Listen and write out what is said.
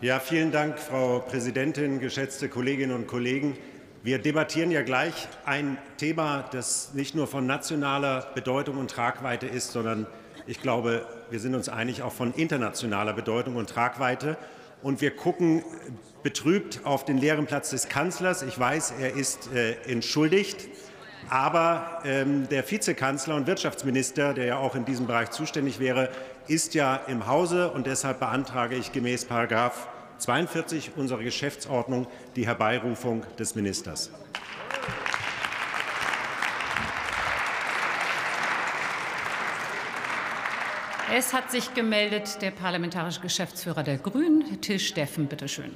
Ja, vielen Dank, Frau Präsidentin, geschätzte Kolleginnen und Kollegen. Wir debattieren ja gleich ein Thema, das nicht nur von nationaler Bedeutung und Tragweite ist, sondern ich glaube, wir sind uns einig, auch von internationaler Bedeutung und Tragweite. Und wir gucken betrübt auf den leeren Platz des Kanzlers. Ich weiß, er ist äh, entschuldigt. Aber ähm, der Vizekanzler und Wirtschaftsminister, der ja auch in diesem Bereich zuständig wäre, ist ja im Hause. Und deshalb beantrage ich gemäß § 42 unserer Geschäftsordnung die Herbeirufung des Ministers. Es hat sich gemeldet der parlamentarische Geschäftsführer der Grünen, Till Steffen. Bitte schön.